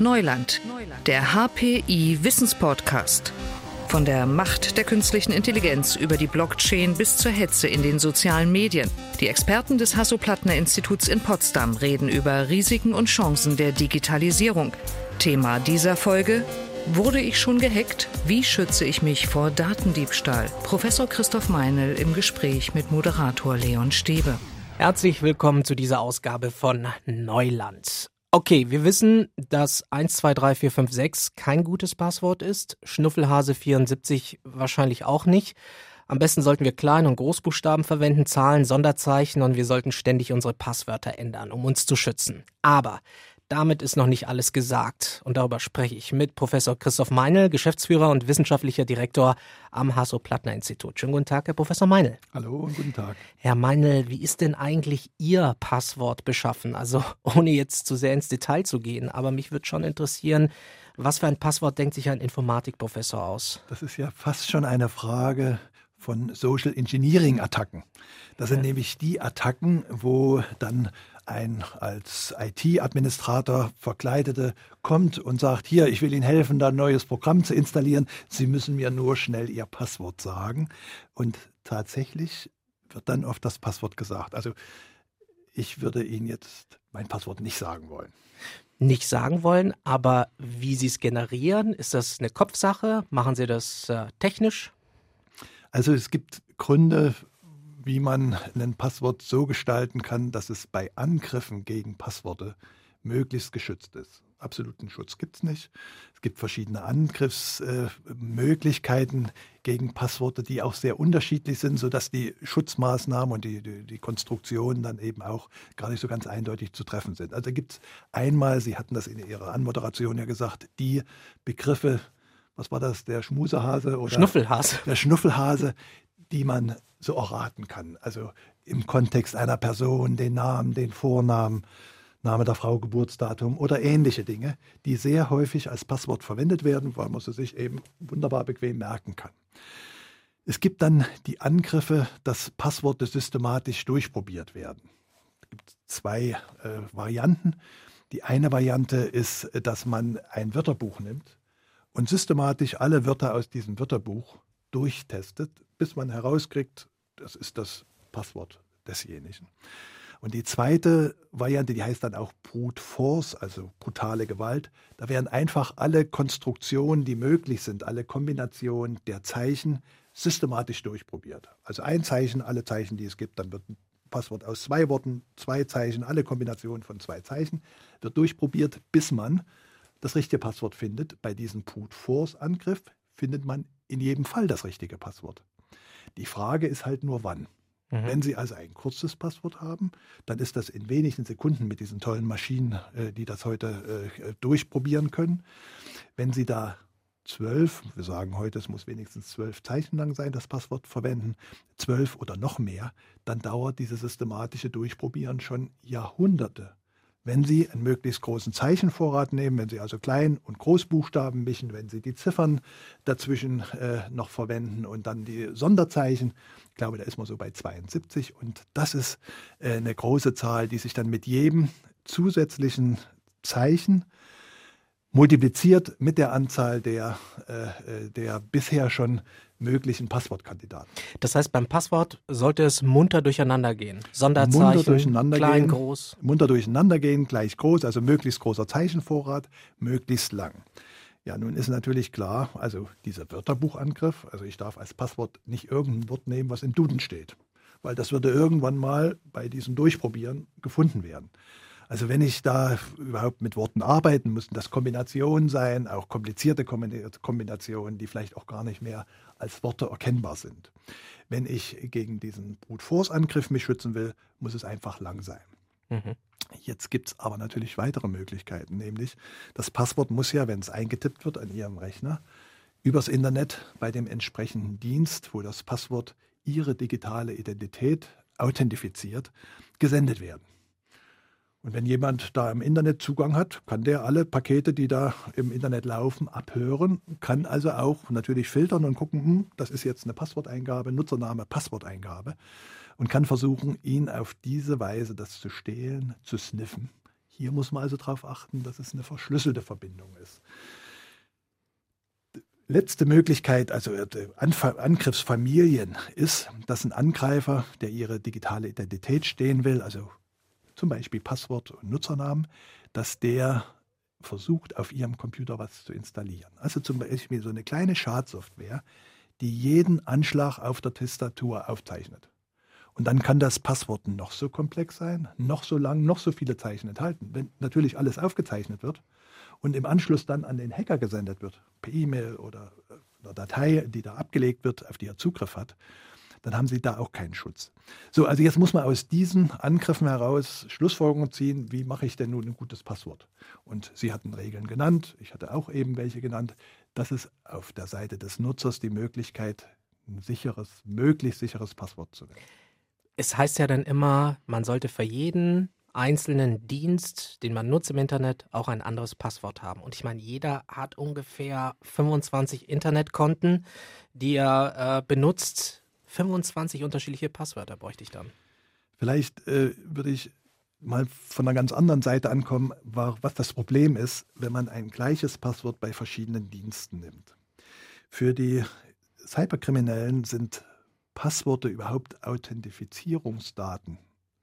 Neuland, der HPI Wissenspodcast. Von der Macht der künstlichen Intelligenz über die Blockchain bis zur Hetze in den sozialen Medien. Die Experten des Hasso-Plattner-Instituts in Potsdam reden über Risiken und Chancen der Digitalisierung. Thema dieser Folge Wurde ich schon gehackt? Wie schütze ich mich vor Datendiebstahl? Professor Christoph Meinl im Gespräch mit Moderator Leon Stäbe. Herzlich willkommen zu dieser Ausgabe von Neuland. Okay, wir wissen, dass 123456 kein gutes Passwort ist, Schnuffelhase74 wahrscheinlich auch nicht. Am besten sollten wir Klein- und Großbuchstaben verwenden, Zahlen, Sonderzeichen und wir sollten ständig unsere Passwörter ändern, um uns zu schützen. Aber damit ist noch nicht alles gesagt und darüber spreche ich mit Professor Christoph Meinl, Geschäftsführer und wissenschaftlicher Direktor am Hasso-Plattner-Institut. Schönen guten Tag, Herr Professor Meinl. Hallo und guten Tag. Herr Meinl, wie ist denn eigentlich Ihr Passwort beschaffen? Also ohne jetzt zu sehr ins Detail zu gehen, aber mich würde schon interessieren, was für ein Passwort denkt sich ein Informatikprofessor aus? Das ist ja fast schon eine Frage von Social Engineering Attacken. Das sind ja. nämlich die Attacken, wo dann ein als IT-Administrator Verkleidete kommt und sagt, hier, ich will Ihnen helfen, da ein neues Programm zu installieren. Sie müssen mir nur schnell Ihr Passwort sagen. Und tatsächlich wird dann oft das Passwort gesagt. Also ich würde Ihnen jetzt mein Passwort nicht sagen wollen. Nicht sagen wollen, aber wie Sie es generieren, ist das eine Kopfsache? Machen Sie das äh, technisch? Also es gibt Gründe, wie man ein Passwort so gestalten kann, dass es bei Angriffen gegen Passworte möglichst geschützt ist. Absoluten Schutz gibt es nicht. Es gibt verschiedene Angriffsmöglichkeiten äh, gegen Passworte, die auch sehr unterschiedlich sind, sodass die Schutzmaßnahmen und die, die, die Konstruktionen dann eben auch gar nicht so ganz eindeutig zu treffen sind. Also gibt es einmal, Sie hatten das in Ihrer Anmoderation ja gesagt, die Begriffe, was war das, der Schmusehase oder Schnuffelhase. Der Schnuffelhase, die man so erraten kann. Also im Kontext einer Person, den Namen, den Vornamen, Name der Frau, Geburtsdatum oder ähnliche Dinge, die sehr häufig als Passwort verwendet werden, weil man sie sich eben wunderbar bequem merken kann. Es gibt dann die Angriffe, dass Passworte systematisch durchprobiert werden. Es gibt zwei äh, Varianten. Die eine Variante ist, dass man ein Wörterbuch nimmt und systematisch alle Wörter aus diesem Wörterbuch durchtestet, bis man herauskriegt, das ist das Passwort desjenigen. Und die zweite Variante, die heißt dann auch Brute Force, also brutale Gewalt. Da werden einfach alle Konstruktionen, die möglich sind, alle Kombinationen der Zeichen systematisch durchprobiert. Also ein Zeichen, alle Zeichen, die es gibt, dann wird ein Passwort aus zwei Worten, zwei Zeichen, alle Kombinationen von zwei Zeichen, wird durchprobiert, bis man das richtige Passwort findet. Bei diesem Brute Force Angriff findet man in jedem Fall das richtige Passwort. Die Frage ist halt nur wann. Mhm. Wenn Sie also ein kurzes Passwort haben, dann ist das in wenigen Sekunden mit diesen tollen Maschinen, äh, die das heute äh, durchprobieren können. Wenn Sie da zwölf, wir sagen heute, es muss wenigstens zwölf Zeichen lang sein, das Passwort verwenden, zwölf oder noch mehr, dann dauert dieses systematische Durchprobieren schon Jahrhunderte wenn Sie einen möglichst großen Zeichenvorrat nehmen, wenn Sie also Klein- und Großbuchstaben mischen, wenn Sie die Ziffern dazwischen äh, noch verwenden und dann die Sonderzeichen, ich glaube, da ist man so bei 72 und das ist äh, eine große Zahl, die sich dann mit jedem zusätzlichen Zeichen multipliziert mit der Anzahl der, äh, äh der bisher schon möglichen Passwortkandidaten. Das heißt, beim Passwort sollte es munter durcheinander gehen. Sonderzeichen, munter durcheinander klein, gehen, groß. Munter durcheinander gehen, gleich groß, also möglichst großer Zeichenvorrat, möglichst lang. Ja, nun ist natürlich klar, also dieser Wörterbuchangriff, also ich darf als Passwort nicht irgendein Wort nehmen, was im Duden steht, weil das würde irgendwann mal bei diesem Durchprobieren gefunden werden. Also wenn ich da überhaupt mit Worten arbeiten, müssen das Kombinationen sein, auch komplizierte Kombinationen, die vielleicht auch gar nicht mehr als Worte erkennbar sind. Wenn ich gegen diesen Brute Force Angriff mich schützen will, muss es einfach lang sein. Mhm. Jetzt gibt es aber natürlich weitere Möglichkeiten, nämlich das Passwort muss ja, wenn es eingetippt wird an Ihrem Rechner, übers Internet bei dem entsprechenden Dienst, wo das Passwort Ihre digitale Identität authentifiziert, gesendet werden. Und wenn jemand da im Internet Zugang hat, kann der alle Pakete, die da im Internet laufen, abhören, kann also auch natürlich filtern und gucken, hm, das ist jetzt eine Passworteingabe, Nutzername, Passworteingabe und kann versuchen, ihn auf diese Weise das zu stehlen, zu sniffen, Hier muss man also darauf achten, dass es eine verschlüsselte Verbindung ist. Letzte Möglichkeit, also äh, Angriffsfamilien, ist, dass ein Angreifer, der ihre digitale Identität stehen will, also zum Beispiel Passwort und Nutzernamen, dass der versucht, auf ihrem Computer was zu installieren. Also zum Beispiel so eine kleine Schadsoftware, die jeden Anschlag auf der Tastatur aufzeichnet. Und dann kann das Passwort noch so komplex sein, noch so lang, noch so viele Zeichen enthalten. Wenn natürlich alles aufgezeichnet wird und im Anschluss dann an den Hacker gesendet wird, per E-Mail oder einer Datei, die da abgelegt wird, auf die er Zugriff hat, dann haben Sie da auch keinen Schutz. So, also jetzt muss man aus diesen Angriffen heraus Schlussfolgerungen ziehen, wie mache ich denn nun ein gutes Passwort? Und Sie hatten Regeln genannt, ich hatte auch eben welche genannt. Das ist auf der Seite des Nutzers die Möglichkeit, ein sicheres, möglichst sicheres Passwort zu wählen. Es heißt ja dann immer, man sollte für jeden einzelnen Dienst, den man nutzt im Internet, auch ein anderes Passwort haben. Und ich meine, jeder hat ungefähr 25 Internetkonten, die er äh, benutzt. 25 unterschiedliche Passwörter bräuchte ich dann. Vielleicht äh, würde ich mal von einer ganz anderen Seite ankommen, was das Problem ist, wenn man ein gleiches Passwort bei verschiedenen Diensten nimmt. Für die Cyberkriminellen sind Passworte überhaupt Authentifizierungsdaten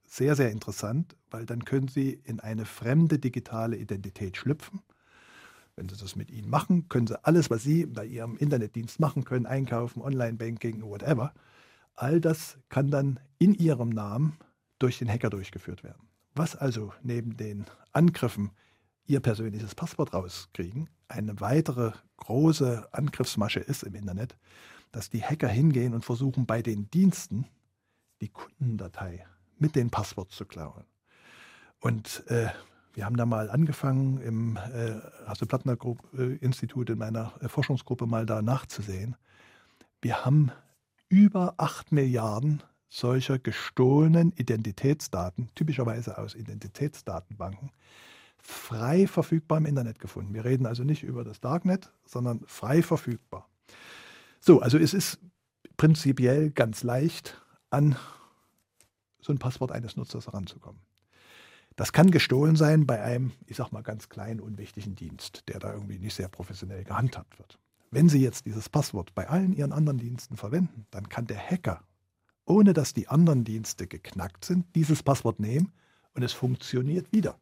sehr, sehr interessant, weil dann können Sie in eine fremde digitale Identität schlüpfen. Wenn Sie das mit Ihnen machen, können Sie alles, was Sie bei Ihrem Internetdienst machen können, einkaufen, Online-Banking, whatever, all das kann dann in Ihrem Namen durch den Hacker durchgeführt werden. Was also neben den Angriffen Ihr persönliches Passwort rauskriegen, eine weitere große Angriffsmasche ist im Internet, dass die Hacker hingehen und versuchen, bei den Diensten die Kundendatei mit den Passworts zu klauen. Und äh, wir haben da mal angefangen, im äh, Hasse-Plattner-Institut, in meiner äh, Forschungsgruppe mal da nachzusehen. Wir haben über 8 Milliarden solcher gestohlenen Identitätsdaten, typischerweise aus Identitätsdatenbanken, frei verfügbar im Internet gefunden. Wir reden also nicht über das Darknet, sondern frei verfügbar. So, also es ist prinzipiell ganz leicht, an so ein Passwort eines Nutzers heranzukommen. Das kann gestohlen sein bei einem, ich sag mal, ganz kleinen, unwichtigen Dienst, der da irgendwie nicht sehr professionell gehandhabt wird. Wenn Sie jetzt dieses Passwort bei allen Ihren anderen Diensten verwenden, dann kann der Hacker, ohne dass die anderen Dienste geknackt sind, dieses Passwort nehmen und es funktioniert wieder.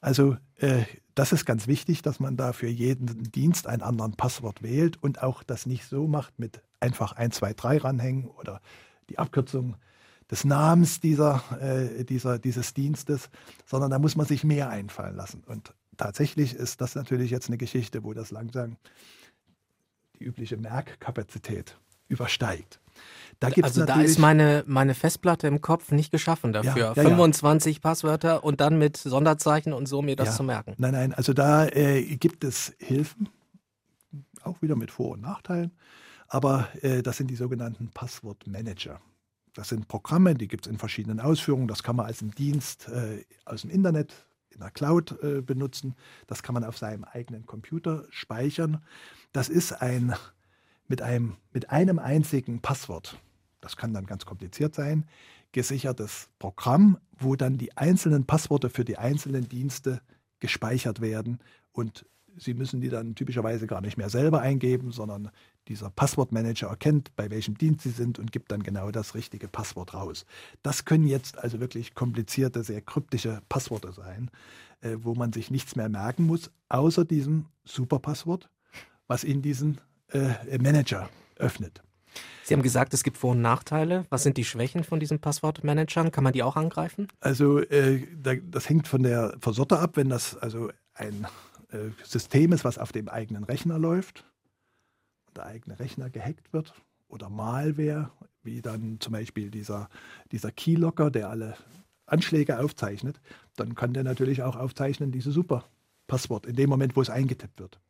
Also äh, das ist ganz wichtig, dass man da für jeden Dienst ein anderes Passwort wählt und auch das nicht so macht mit einfach 1, 2, 3 ranhängen oder die Abkürzung des Namens dieser, äh, dieser, dieses Dienstes, sondern da muss man sich mehr einfallen lassen. Und tatsächlich ist das natürlich jetzt eine Geschichte, wo das langsam die übliche Merkkapazität übersteigt. Da also da ist meine, meine Festplatte im Kopf nicht geschaffen dafür. Ja, ja, 25 ja. Passwörter und dann mit Sonderzeichen und so mir das zu merken. Nein, nein, also da äh, gibt es Hilfen, auch wieder mit Vor- und Nachteilen. Aber äh, das sind die sogenannten Passwortmanager. Das sind Programme, die gibt es in verschiedenen Ausführungen. Das kann man als einen Dienst äh, aus dem Internet in der Cloud äh, benutzen. Das kann man auf seinem eigenen Computer speichern. Das ist ein mit einem, mit einem einzigen Passwort, das kann dann ganz kompliziert sein, gesichertes Programm, wo dann die einzelnen Passworte für die einzelnen Dienste gespeichert werden und Sie müssen die dann typischerweise gar nicht mehr selber eingeben, sondern dieser Passwortmanager erkennt, bei welchem Dienst Sie sind und gibt dann genau das richtige Passwort raus. Das können jetzt also wirklich komplizierte, sehr kryptische Passworte sein, äh, wo man sich nichts mehr merken muss, außer diesem Superpasswort, was Ihnen diesen äh, Manager öffnet. Sie haben gesagt, es gibt Vor- und Nachteile. Was sind die Schwächen von diesen Passwortmanagern? Kann man die auch angreifen? Also äh, das hängt von der Versorter ab, wenn das also ein äh, System ist, was auf dem eigenen Rechner läuft der eigene Rechner gehackt wird oder Malware, wie dann zum Beispiel dieser, dieser Keylocker, der alle Anschläge aufzeichnet, dann kann der natürlich auch aufzeichnen, diese Super-Passwort in dem Moment, wo es eingetippt wird.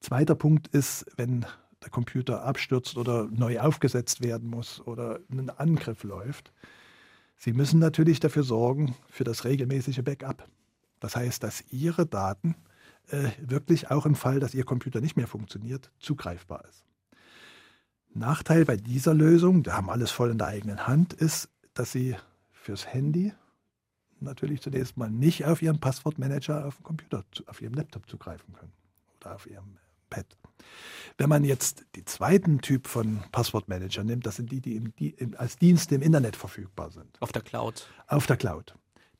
Zweiter Punkt ist, wenn der Computer abstürzt oder neu aufgesetzt werden muss oder ein Angriff läuft. Sie müssen natürlich dafür sorgen für das regelmäßige Backup. Das heißt, dass Ihre Daten wirklich auch im Fall, dass Ihr Computer nicht mehr funktioniert, zugreifbar ist. Nachteil bei dieser Lösung, da haben alles voll in der eigenen Hand, ist, dass Sie fürs Handy natürlich zunächst mal nicht auf ihren Passwortmanager auf dem Computer, auf ihrem Laptop zugreifen können oder auf ihrem Pad. Wenn man jetzt den zweiten Typ von Passwortmanager nimmt, das sind die, die, im, die als Dienst im Internet verfügbar sind. Auf der Cloud. Auf der Cloud.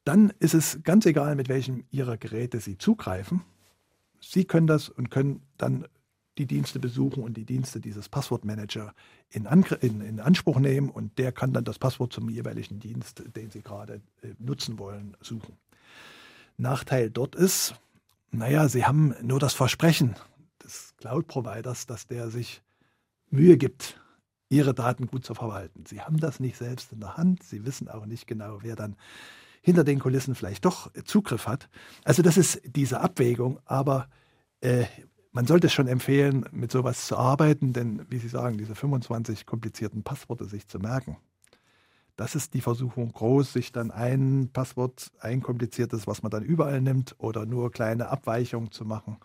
Dann ist es ganz egal, mit welchem Ihrer Geräte Sie zugreifen. Sie können das und können dann die Dienste besuchen und die Dienste dieses Passwortmanager in, in, in, Anspruch nehmen und der kann dann das Passwort zum jeweiligen Dienst, den Sie gerade äh, nutzen wollen, suchen. Nachteil dort ist, naja, Sie haben nur das Versprechen des Cloud-Providers, dass der sich Mühe gibt, Ihre Daten gut zu verwalten. Sie haben das nicht selbst in der Hand. Sie wissen auch nicht genau, wer dann hinter den Kulissen vielleicht doch Zugriff hat. Also das ist diese Abwägung, aber äh, man sollte schon empfehlen, mit sowas zu arbeiten, denn wie Sie sagen, diese 25 komplizierten Passworte sich zu merken, das ist die Versuchung groß, sich dann ein Passwort, ein kompliziertes, was man dann überall nimmt, oder nur kleine Abweichungen zu machen.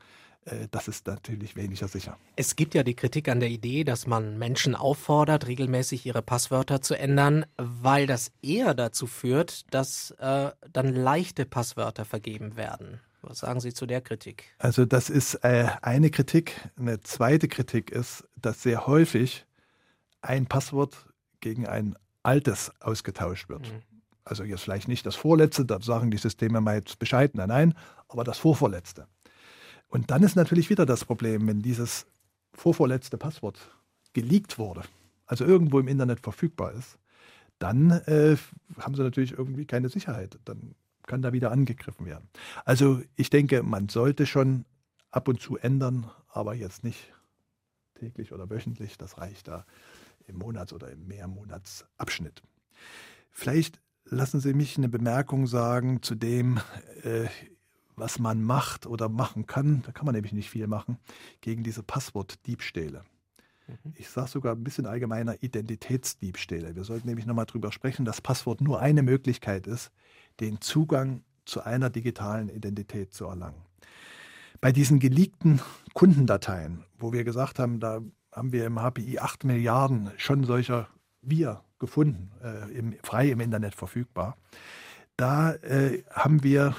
Äh, das ist natürlich weniger sicher. Es gibt ja die Kritik an der Idee, dass man Menschen auffordert, regelmäßig ihre Passwörter zu ändern, weil das eher dazu führt, dass äh, dann leichte Passwörter vergeben werden. Was sagen Sie zu der Kritik? Also das ist äh, eine Kritik. Eine zweite Kritik ist, dass sehr häufig ein Passwort gegen ein altes ausgetauscht wird. Mhm. Also jetzt vielleicht nicht das vorletzte, da sagen die Systeme mal jetzt Bescheid, nein, nein, aber das vorvorletzte. Und dann ist natürlich wieder das Problem, wenn dieses vorvorletzte Passwort geleakt wurde, also irgendwo im Internet verfügbar ist, dann äh, haben sie natürlich irgendwie keine Sicherheit. Dann kann da wieder angegriffen werden. Also ich denke, man sollte schon ab und zu ändern, aber jetzt nicht täglich oder wöchentlich. Das reicht da im Monats- oder im Mehrmonatsabschnitt. Vielleicht lassen Sie mich eine Bemerkung sagen zu dem, äh, was man macht oder machen kann. Da kann man nämlich nicht viel machen gegen diese Passwortdiebstähle. Mhm. Ich sage sogar ein bisschen allgemeiner Identitätsdiebstähle. Wir sollten nämlich nochmal darüber sprechen, dass Passwort nur eine Möglichkeit ist, den Zugang zu einer digitalen Identität zu erlangen. Bei diesen geleakten Kundendateien, wo wir gesagt haben, da haben wir im HPI 8 Milliarden schon solcher wir gefunden, äh, im, frei im Internet verfügbar. Da äh, haben wir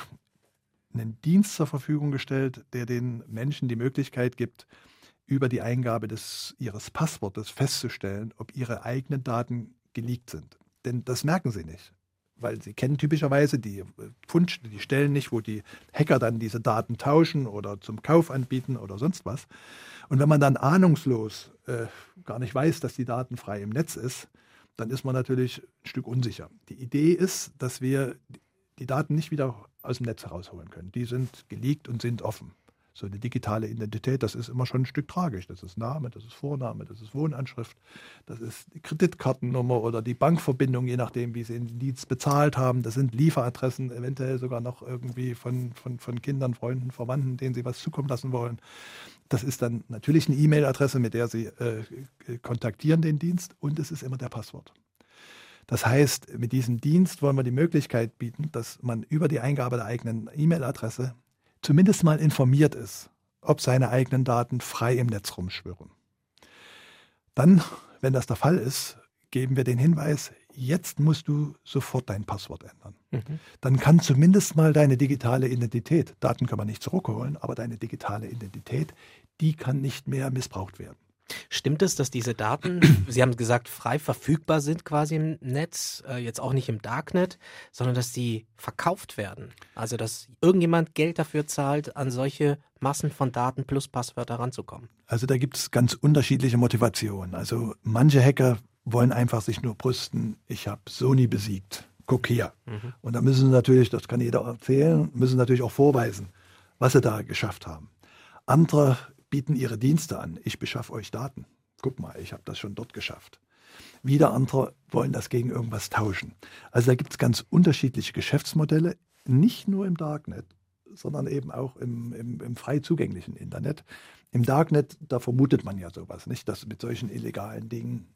einen Dienst zur Verfügung gestellt, der den Menschen die Möglichkeit gibt, über die Eingabe des, ihres Passwortes festzustellen, ob ihre eigenen Daten geleakt sind. Denn das merken sie nicht weil sie kennen typischerweise die Fund, die Stellen nicht, wo die Hacker dann diese Daten tauschen oder zum Kauf anbieten oder sonst was. Und wenn man dann ahnungslos äh, gar nicht weiß, dass die Daten frei im Netz ist, dann ist man natürlich ein Stück unsicher. Die Idee ist, dass wir die Daten nicht wieder aus dem Netz herausholen können. Die sind geleakt und sind offen so eine digitale Identität, das ist immer schon ein Stück tragisch. Das ist Name, das ist Vorname, das ist Wohnanschrift, das ist die Kreditkartennummer oder die Bankverbindung, je nachdem, wie sie den Dienst bezahlt haben. Das sind Lieferadressen, eventuell sogar noch irgendwie von, von, von Kindern, Freunden, Verwandten, denen sie was zukommen lassen wollen. Das ist dann natürlich eine E-Mail-Adresse, mit der sie äh, kontaktieren den Dienst und es ist immer der Passwort. Das heißt, mit diesem Dienst wollen wir die Möglichkeit bieten, dass man über die Eingabe der eigenen E-Mail-Adresse zumindest mal informiert ist, ob seine eigenen Daten frei im Netz rumschwirren. Dann, wenn das der Fall ist, geben wir den Hinweis, jetzt musst du sofort dein Passwort ändern. Mhm. Dann kann zumindest mal deine digitale Identität, Daten kann man nicht zurückholen, aber deine digitale Identität, die kann nicht mehr missbraucht werden. Stimmt es, dass diese Daten, Sie haben gesagt, frei verfügbar sind quasi im Netz, äh, jetzt auch nicht im Darknet, sondern dass die verkauft werden? Also, dass irgendjemand Geld dafür zahlt, an solche Massen von Daten plus Passwörter ranzukommen? Also, da gibt es ganz unterschiedliche Motivationen. Also, manche Hacker wollen einfach sich nur brüsten, ich habe Sony besiegt. Guck her. Mhm. Und da müssen sie natürlich, das kann jeder erzählen, müssen natürlich auch vorweisen, was sie da geschafft haben. Andere bieten ihre Dienste an. Ich beschaffe euch Daten. Guck mal, ich habe das schon dort geschafft. Wieder andere wollen das gegen irgendwas tauschen. Also da gibt es ganz unterschiedliche Geschäftsmodelle, nicht nur im Darknet, sondern eben auch im, im, im frei zugänglichen Internet. Im Darknet, da vermutet man ja sowas, nicht, dass mit solchen illegalen Dingen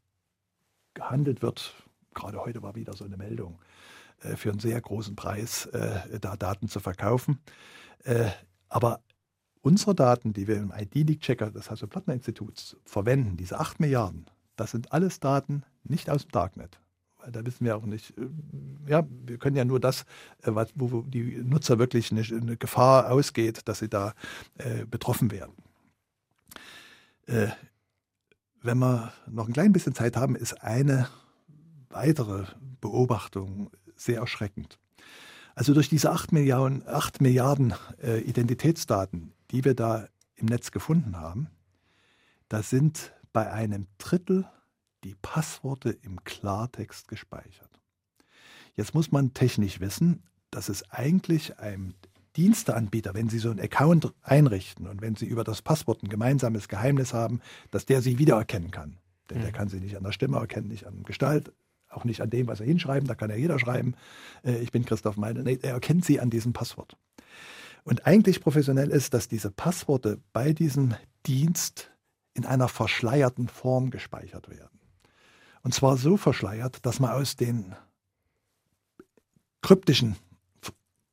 gehandelt wird. Gerade heute war wieder so eine Meldung, äh, für einen sehr großen Preis äh, da Daten zu verkaufen. Äh, aber unsere Daten, die wir im ID-Leak-Checker des Hasso-Plattner-Instituts verwenden, diese 8 Milliarden, das sind alles Daten nicht aus dem Darknet, Weil da wissen wir auch nicht, äh, ja, wir können ja nur das, äh, wo die Nutzer wirklich eine, eine Gefahr ausgeht, dass sie da äh, betroffen werden. Äh, wenn wir noch ein klein bisschen Zeit haben, ist eine weitere Beobachtung sehr erschreckend. Also durch diese 8 Milliarden, 8 Milliarden äh, Identitätsdaten, die wir da im Netz gefunden haben, da sind bei einem Drittel die Passworte im Klartext gespeichert. Jetzt muss man technisch wissen, dass es eigentlich einem Diensteanbieter, wenn Sie so einen Account einrichten und wenn Sie über das Passwort ein gemeinsames Geheimnis haben, dass der Sie wiedererkennen kann. Denn mhm. der kann Sie nicht an der Stimme erkennen, nicht an Gestalt, auch nicht an dem, was er hinschreiben, da kann ja jeder schreiben, äh, ich bin Christoph Meidel. Nee, er erkennt Sie an diesem Passwort. Und eigentlich professionell ist, dass diese Passworte bei diesem Dienst in einer verschleierten Form gespeichert werden. Und zwar so verschleiert, dass man aus den kryptischen,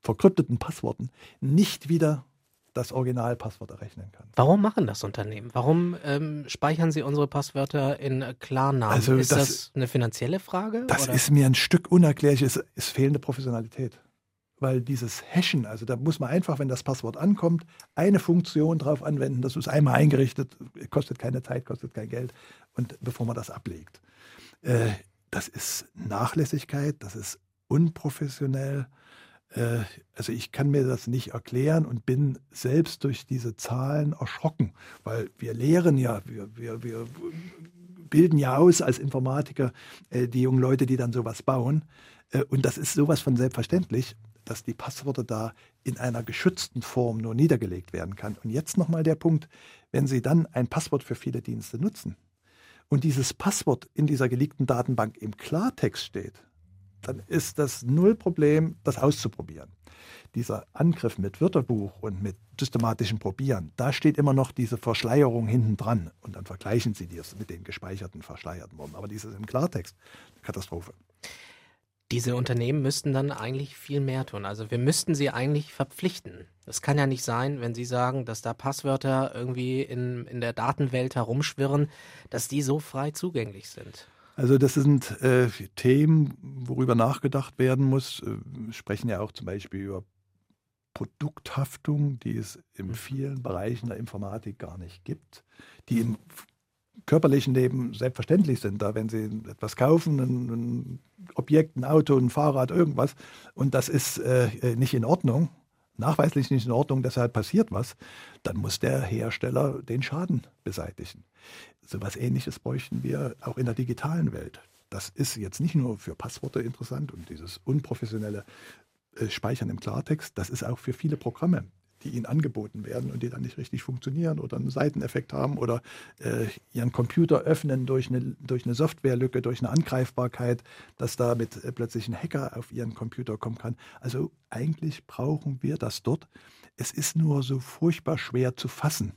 verkrypteten Passworten nicht wieder das Originalpasswort errechnen kann. Warum machen das Unternehmen? Warum ähm, speichern sie unsere Passwörter in Klarnamen? Also ist das, das eine finanzielle Frage? Das oder? ist mir ein Stück unerklärlich, es ist fehlende Professionalität. Weil dieses Hashen, also da muss man einfach, wenn das Passwort ankommt, eine Funktion drauf anwenden. Das ist einmal eingerichtet, kostet keine Zeit, kostet kein Geld. Und bevor man das ablegt. Äh, das ist Nachlässigkeit, das ist unprofessionell. Äh, also ich kann mir das nicht erklären und bin selbst durch diese Zahlen erschrocken, weil wir lehren ja, wir, wir, wir bilden ja aus als Informatiker äh, die jungen Leute, die dann sowas bauen. Äh, und das ist sowas von selbstverständlich, dass die Passwörter da in einer geschützten Form nur niedergelegt werden kann. Und jetzt nochmal der Punkt, wenn Sie dann ein Passwort für viele Dienste nutzen, und dieses Passwort in dieser geleakten Datenbank im Klartext steht, dann ist das null Problem, das auszuprobieren. Dieser Angriff mit Wörterbuch und mit systematischem Probieren, da steht immer noch diese Verschleierung hinten dran. Und dann vergleichen Sie das mit den gespeicherten, verschleierten Worten. Aber dieses im Klartext, Katastrophe diese Unternehmen müssten dann eigentlich viel mehr tun. Also wir müssten sie eigentlich verpflichten. Es kann ja nicht sein, wenn Sie sagen, dass da Passwörter irgendwie in, in der Datenwelt herumschwirren, dass die so frei zugänglich sind. Also das sind äh, Themen, worüber nachgedacht werden muss. Äh, wir sprechen ja auch zum Beispiel über Produkthaftung, die es in mhm. vielen Bereichen der Informatik gar nicht gibt, die in körperlichen Leben selbstverständlich sind. Da, wenn Sie etwas kaufen, ein, Objekt, ein Auto, ein Fahrrad, irgendwas, und das ist äh, nicht in Ordnung, nachweislich nicht in Ordnung, deshalb passiert was, dann muss der Hersteller den Schaden beseitigen. So etwas Ähnliches bräuchten wir auch in der digitalen Welt. Das ist jetzt nicht nur für Passworte interessant und dieses unprofessionelle äh, Speichern im Klartext, das ist auch für viele Programme die ihnen angeboten werden und die dann nicht richtig funktionieren oder einen Seiteneffekt haben oder äh, ihren Computer öffnen durch eine, durch eine Softwarelücke, durch eine Angreifbarkeit, dass damit äh, plötzlich ein Hacker auf ihren Computer kommen kann. Also eigentlich brauchen wir das dort. Es ist nur so furchtbar schwer zu fassen,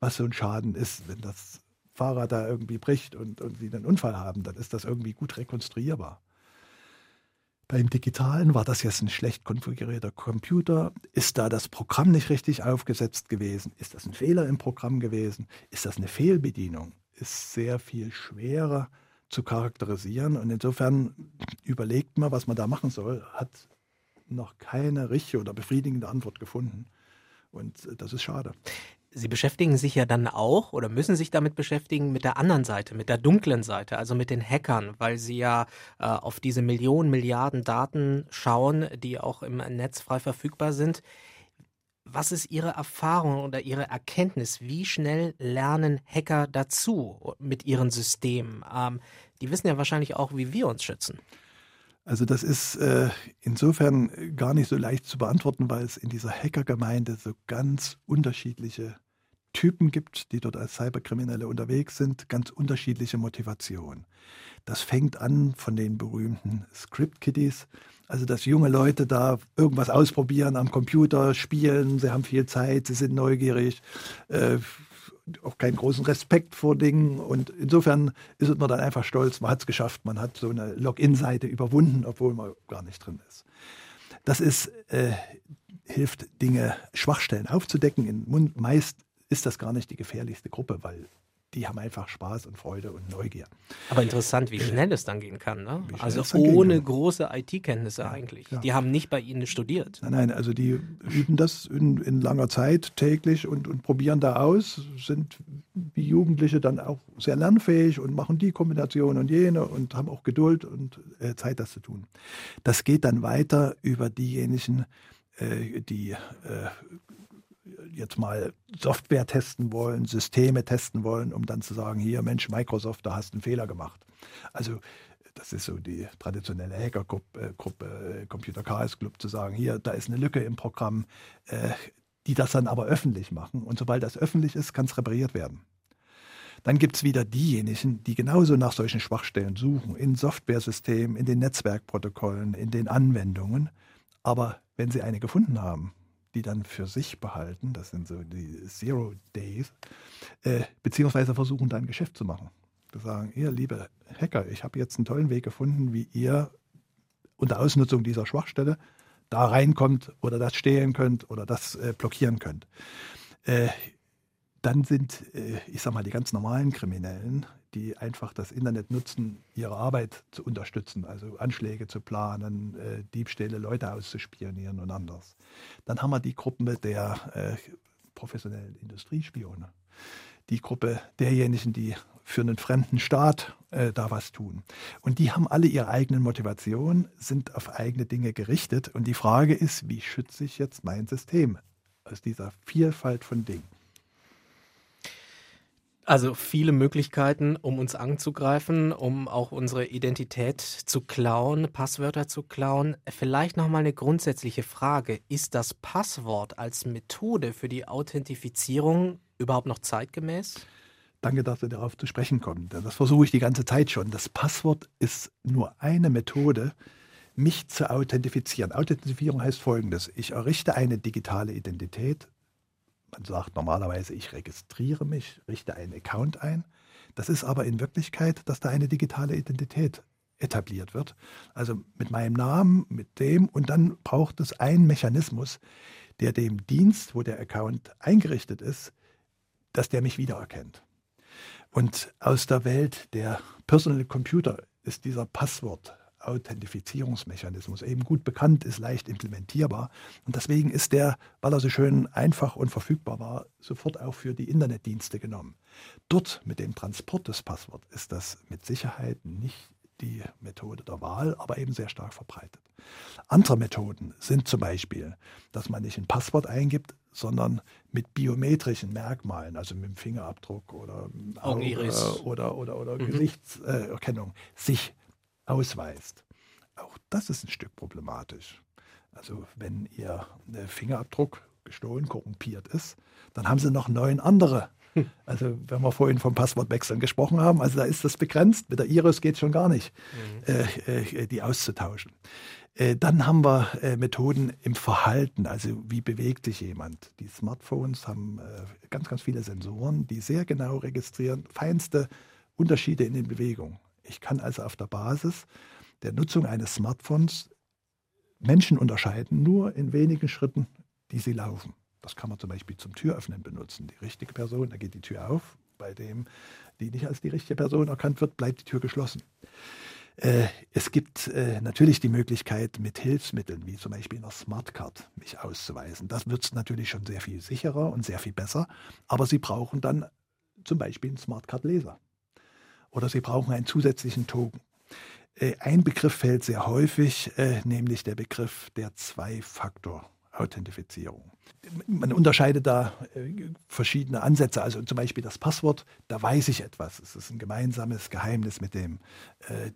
was so ein Schaden ist, wenn das Fahrrad da irgendwie bricht und, und sie einen Unfall haben, dann ist das irgendwie gut rekonstruierbar. Beim Digitalen war das jetzt ein schlecht konfigurierter Computer. Ist da das Programm nicht richtig aufgesetzt gewesen? Ist das ein Fehler im Programm gewesen? Ist das eine Fehlbedienung? Ist sehr viel schwerer zu charakterisieren. Und insofern überlegt man, was man da machen soll, hat noch keine richtige oder befriedigende Antwort gefunden. Und das ist schade. Sie beschäftigen sich ja dann auch oder müssen sich damit beschäftigen mit der anderen Seite, mit der dunklen Seite, also mit den Hackern, weil sie ja äh, auf diese Millionen, Milliarden Daten schauen, die auch im Netz frei verfügbar sind. Was ist Ihre Erfahrung oder Ihre Erkenntnis? Wie schnell lernen Hacker dazu mit ihren Systemen? Ähm, die wissen ja wahrscheinlich auch, wie wir uns schützen. Also das ist äh, insofern gar nicht so leicht zu beantworten, weil es in dieser Hackergemeinde so ganz unterschiedliche Typen gibt, die dort als Cyberkriminelle unterwegs sind, ganz unterschiedliche Motivationen. Das fängt an von den berühmten Script-Kiddies, also dass junge Leute da irgendwas ausprobieren am Computer, spielen, sie haben viel Zeit, sie sind neugierig, äh, auch keinen großen Respekt vor Dingen. Und insofern ist man dann einfach stolz, man hat es geschafft, man hat so eine Login-Seite überwunden, obwohl man gar nicht drin ist. Das ist, äh, hilft, Dinge, Schwachstellen aufzudecken. In meist ist das gar nicht die gefährlichste Gruppe, weil die haben einfach Spaß und Freude und Neugier. Aber interessant, wie schnell es dann gehen kann. Ne? Also ohne große IT-Kenntnisse ja, eigentlich. Ja. Die haben nicht bei Ihnen studiert. Nein, nein, also die üben das in, in langer Zeit täglich und, und probieren da aus, sind wie Jugendliche dann auch sehr lernfähig und machen die Kombination und jene und haben auch Geduld und äh, Zeit, das zu tun. Das geht dann weiter über diejenigen, äh, die äh, jetzt mal Software testen wollen, Systeme testen wollen, um dann zu sagen, hier Mensch, Microsoft, da hast du einen Fehler gemacht. Also das ist so die traditionelle Hackergruppe, Gruppe, Computer Chaos Club, zu sagen, hier, da ist eine Lücke im Programm, äh, die das dann aber öffentlich machen. Und sobald das öffentlich ist, kann es repariert werden. Dann gibt es wieder diejenigen, die genauso nach solchen Schwachstellen suchen, in Softwaresystemen, in den Netzwerkprotokollen, in den Anwendungen. Aber wenn sie eine gefunden haben, die dann für sich behalten, das sind so die Zero Days, äh, beziehungsweise versuchen dann Geschäft zu machen. Zu sagen, ihr liebe Hacker, ich habe jetzt einen tollen Weg gefunden, wie ihr unter Ausnutzung dieser Schwachstelle da reinkommt oder das stehlen könnt oder das äh, blockieren könnt. Äh, dann sind, äh, ich sag mal, die ganz normalen Kriminellen, die einfach das Internet nutzen, ihre Arbeit zu unterstützen, also Anschläge zu planen, äh, Diebstähle, Leute auszuspionieren und anders. Dann haben wir die Gruppe der äh, professionellen Industriespione, die Gruppe derjenigen, die für einen fremden Staat äh, da was tun. Und die haben alle ihre eigenen Motivationen, sind auf eigene Dinge gerichtet. Und die Frage ist, wie schütze ich jetzt mein System aus dieser Vielfalt von Dingen? Also viele Möglichkeiten, um uns anzugreifen, um auch unsere Identität zu klauen, Passwörter zu klauen. Vielleicht noch mal eine grundsätzliche Frage: Ist das Passwort als Methode für die Authentifizierung überhaupt noch zeitgemäß? Danke, dass Sie darauf zu sprechen kommen. Das versuche ich die ganze Zeit schon. Das Passwort ist nur eine Methode, mich zu authentifizieren. Authentifizierung heißt folgendes: Ich errichte eine digitale Identität man sagt normalerweise, ich registriere mich, richte einen Account ein. Das ist aber in Wirklichkeit, dass da eine digitale Identität etabliert wird. Also mit meinem Namen, mit dem und dann braucht es einen Mechanismus, der dem Dienst, wo der Account eingerichtet ist, dass der mich wiedererkennt. Und aus der Welt der Personal Computer ist dieser Passwort Authentifizierungsmechanismus eben gut bekannt ist, leicht implementierbar. Und deswegen ist der, weil er so schön einfach und verfügbar war, sofort auch für die Internetdienste genommen. Dort mit dem Transport des Passworts ist das mit Sicherheit nicht die Methode der Wahl, aber eben sehr stark verbreitet. Andere Methoden sind zum Beispiel, dass man nicht ein Passwort eingibt, sondern mit biometrischen Merkmalen, also mit dem Fingerabdruck oder Auge oder, oder, oder mhm. Gesichtserkennung, sich ausweist. Auch das ist ein Stück problematisch. Also wenn Ihr äh, Fingerabdruck gestohlen, korrumpiert ist, dann haben Sie noch neun andere. Hm. Also wenn wir vorhin vom Passwortwechseln gesprochen haben, also da ist das begrenzt. Mit der Iris geht es schon gar nicht, mhm. äh, äh, die auszutauschen. Äh, dann haben wir äh, Methoden im Verhalten, also wie bewegt sich jemand. Die Smartphones haben äh, ganz, ganz viele Sensoren, die sehr genau registrieren, feinste Unterschiede in den Bewegungen. Ich kann also auf der Basis der Nutzung eines Smartphones Menschen unterscheiden, nur in wenigen Schritten, die sie laufen. Das kann man zum Beispiel zum Türöffnen benutzen. Die richtige Person, da geht die Tür auf. Bei dem, die nicht als die richtige Person erkannt wird, bleibt die Tür geschlossen. Äh, es gibt äh, natürlich die Möglichkeit, mit Hilfsmitteln, wie zum Beispiel einer Smartcard, mich auszuweisen. Das wird natürlich schon sehr viel sicherer und sehr viel besser. Aber Sie brauchen dann zum Beispiel einen Smartcard-Leser oder Sie brauchen einen zusätzlichen Token. Äh, ein Begriff fällt sehr häufig, äh, nämlich der Begriff der Zwei-Faktor-Authentifizierung. Man unterscheidet da äh, verschiedene Ansätze. Also zum Beispiel das Passwort, da weiß ich etwas. Es ist ein gemeinsames Geheimnis mit dem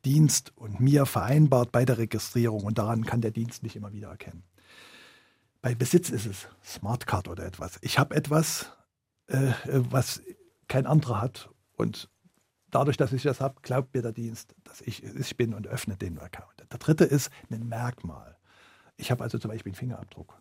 Dienst und mir vereinbart bei der Registrierung und daran kann der Dienst mich immer wieder erkennen. Bei Besitz ist es Smartcard oder etwas. Ich habe etwas, was kein anderer hat und dadurch, dass ich das habe, glaubt mir der Dienst, dass ich es bin und öffnet den Account. Der dritte ist ein Merkmal. Ich habe also zum Beispiel einen Fingerabdruck,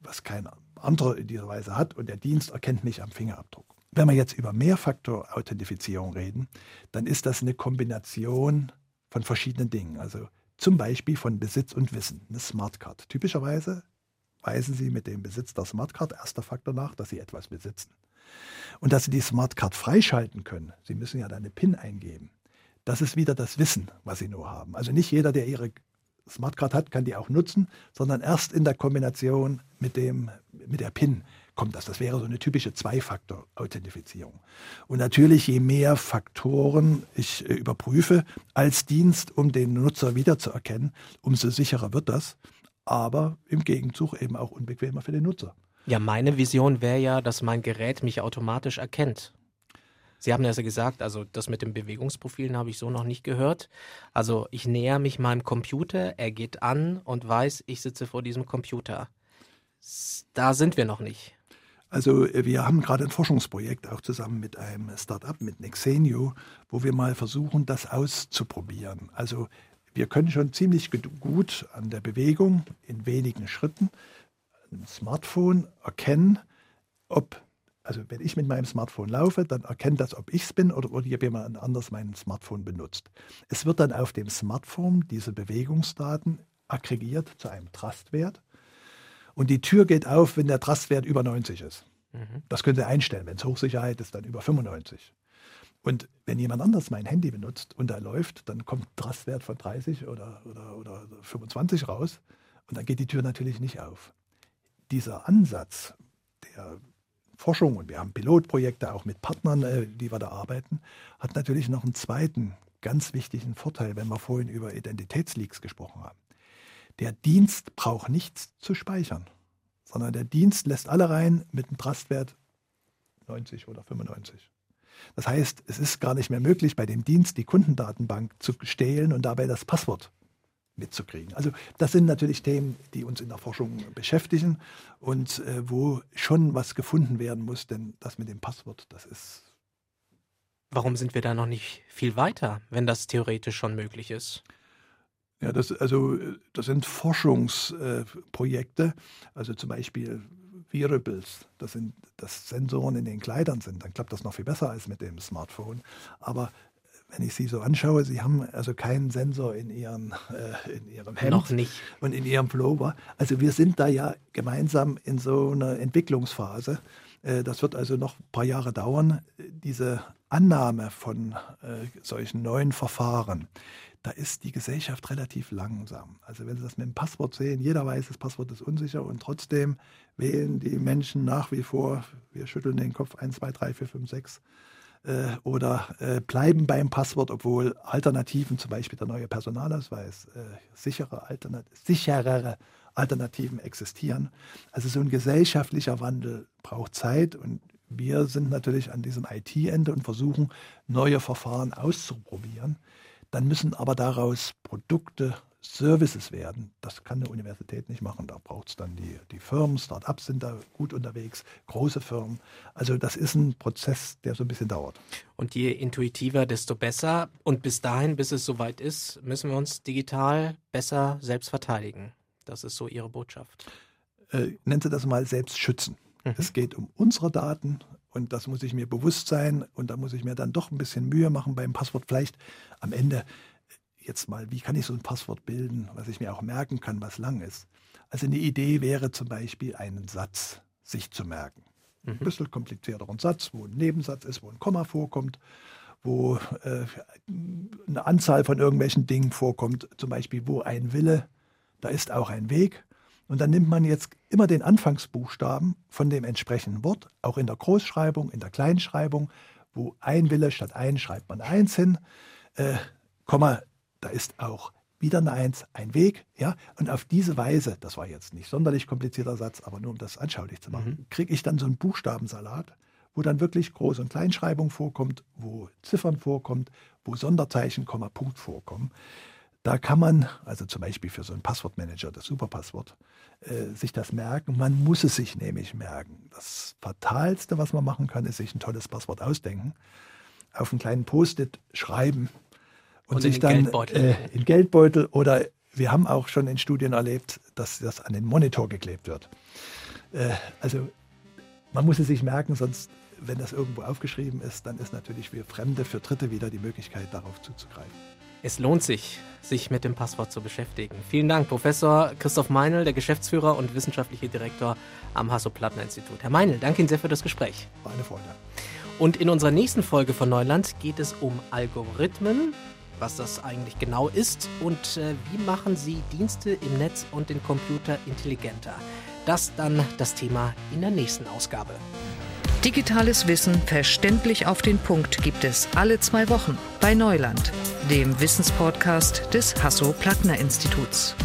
was kein anderer in dieser Weise hat und der Dienst erkennt mich am Fingerabdruck. Wenn wir jetzt über Mehrfaktor-Authentifizierung reden, dann ist das eine Kombination von verschiedenen Dingen. Also zum Beispiel von Besitz und Wissen, eine Smartcard. Typischerweise weisen Sie mit dem Besitz der Smartcard erster Faktor nach, dass Sie etwas besitzen. Und dass Sie die Smartcard freischalten können, Sie müssen ja da eine PIN eingeben. Das ist wieder das Wissen, was Sie nur haben. Also nicht jeder, der Ihre Smartcard hat, kann die auch nutzen, sondern erst in der Kombination mit, dem, mit der PIN kommt das. Das wäre so eine typische Zwei-Faktor-Authentifizierung. Und natürlich, je mehr Faktoren ich äh, überprüfe als Dienst, um den Nutzer wiederzuerkennen, umso sicherer wird das. Aber im Gegenzug eben auch unbequemer für den Nutzer. Ja, meine Vision wäre ja, dass mein Gerät mich automatisch erkennt. Sie haben ja gesagt, also das mit den Bewegungsprofilen habe ich so noch nicht gehört. Also ich näher mich meinem Computer, er geht an und weiß, ich sitze vor diesem Computer. Da sind wir noch nicht. Also äh, wir haben gerade ein Forschungsprojekt auch zusammen mit einem Startup, mit Nexenio, wo wir mal versuchen, das auszuprobieren. Also wir können schon ziemlich gut an der Bewegung in wenigen Schritten ein Smartphone erkennen, ob also wenn ich mit meinem Smartphone laufe, dann erkennt das, ob ich es bin oder, ob jemand anders mein Smartphone benutzt. Es wird dann auf dem Smartphone diese Bewegungsdaten aggregiert zu einem Trustwert. Und die Tür geht auf, wenn der Trustwert über 90 ist. Mhm. Das können Sie einstellen. Wenn es Hochsicherheit ist, dann über 95. Und wenn jemand anders mein Handy benutzt und da läuft, dann kommt ein Trustwert von 30 oder, oder, oder 25 raus. Und dann geht die Tür natürlich nicht auf. Dieser Ansatz, der Forschung und wir haben Pilotprojekte auch mit Partnern, äh, die wir da arbeiten, hat natürlich noch einen zweiten ganz wichtigen Vorteil, wenn wir vorhin über Identitätsleaks gesprochen haben. Der Dienst braucht nichts zu speichern, sondern der Dienst lässt alle rein mit einem Trustwert 90 oder 95. Das heißt, es ist gar nicht mehr möglich, bei dem Dienst die Kundendatenbank zu stehlen und dabei das Passwort mitzukriegen. Also das sind natürlich Themen, die uns in der Forschung beschäftigen und äh, wo schon was gefunden werden muss, denn das mit dem Passwort, das ist. Warum sind wir da noch nicht viel weiter, wenn das theoretisch schon möglich ist? Ja, das, also, das sind Forschungsprojekte, äh, also zum Beispiel Wearables, das sind das Sensoren in den Kleidern sind, dann klappt das noch viel besser als mit dem Smartphone. Aber wenn ich Sie so anschaue, Sie haben also keinen Sensor in, Ihren, äh, in Ihrem Hemd Noch nicht. und in Ihrem Pullover. Also wir sind da ja gemeinsam in so einer Entwicklungsphase. Äh, das wird also noch ein paar Jahre dauern. Diese Annahme von äh, solchen neuen Verfahren, da ist die Gesellschaft relativ langsam. Also wenn Sie das mit dem Passwort sehen, jeder weiß, das Passwort ist unsicher und trotzdem wählen die Menschen nach wie vor, wir schütteln den Kopf 1, 2, 3, 4, 5, 6 äh, oder äh, bleiben beim Passwort, obwohl Alternativen, zum Beispiel der neue Personalausweis, äh, sichere Alternat sicherere Alternativen existieren. Also so ein gesellschaftlicher Wandel braucht Zeit und wir sind natürlich an diesem IT-Ende und versuchen, neue Verfahren auszuprobieren. Dann müssen aber daraus Produkte Services werden. Das kann eine Universität nicht machen. Da braucht es dann die, die Firmen, Start-ups sind da gut unterwegs, große Firmen. Also das ist ein Prozess, der so ein bisschen dauert. Und je intuitiver, desto besser. Und bis dahin, bis es soweit ist, müssen wir uns digital besser selbst verteidigen. Das ist so Ihre Botschaft. Äh, nennen Sie das mal selbst schützen. Mhm. Es geht um unsere Daten und das muss ich mir bewusst sein und da muss ich mir dann doch ein bisschen Mühe machen beim Passwort. Vielleicht am Ende jetzt mal, wie kann ich so ein Passwort bilden, was ich mir auch merken kann, was lang ist. Also eine Idee wäre zum Beispiel, einen Satz sich zu merken. Mhm. Ein bisschen komplizierteren Satz, wo ein Nebensatz ist, wo ein Komma vorkommt, wo äh, eine Anzahl von irgendwelchen Dingen vorkommt, zum Beispiel wo ein Wille, da ist auch ein Weg. Und dann nimmt man jetzt immer den Anfangsbuchstaben von dem entsprechenden Wort, auch in der Großschreibung, in der Kleinschreibung, wo ein Wille statt ein schreibt man eins hin, äh, Komma da ist auch wieder eine Eins, ein Weg, ja, und auf diese Weise, das war jetzt nicht sonderlich komplizierter Satz, aber nur um das anschaulich zu machen, mhm. kriege ich dann so einen Buchstabensalat, wo dann wirklich Groß- und Kleinschreibung vorkommt, wo Ziffern vorkommt, wo Sonderzeichen, Komma, Punkt vorkommen. Da kann man, also zum Beispiel für so einen Passwortmanager, das Superpasswort, äh, sich das merken. Man muss es sich nämlich merken. Das Fatalste, was man machen kann, ist sich ein tolles Passwort ausdenken, auf einen kleinen Post-it schreiben, und, und sich dann Geldbeutel. Äh, in Geldbeutel oder wir haben auch schon in Studien erlebt, dass das an den Monitor geklebt wird. Äh, also man muss es sich merken, sonst, wenn das irgendwo aufgeschrieben ist, dann ist natürlich für Fremde, für Dritte wieder die Möglichkeit, darauf zuzugreifen. Es lohnt sich, sich mit dem Passwort zu beschäftigen. Vielen Dank, Professor Christoph Meinl, der Geschäftsführer und wissenschaftliche Direktor am Hasso-Plattner-Institut. Herr Meinl, danke Ihnen sehr für das Gespräch. War eine Freude. Und in unserer nächsten Folge von Neuland geht es um Algorithmen, was das eigentlich genau ist und äh, wie machen sie Dienste im Netz und den Computer intelligenter. Das dann das Thema in der nächsten Ausgabe. Digitales Wissen verständlich auf den Punkt gibt es alle zwei Wochen bei Neuland, dem Wissenspodcast des Hasso-Plattner-Instituts.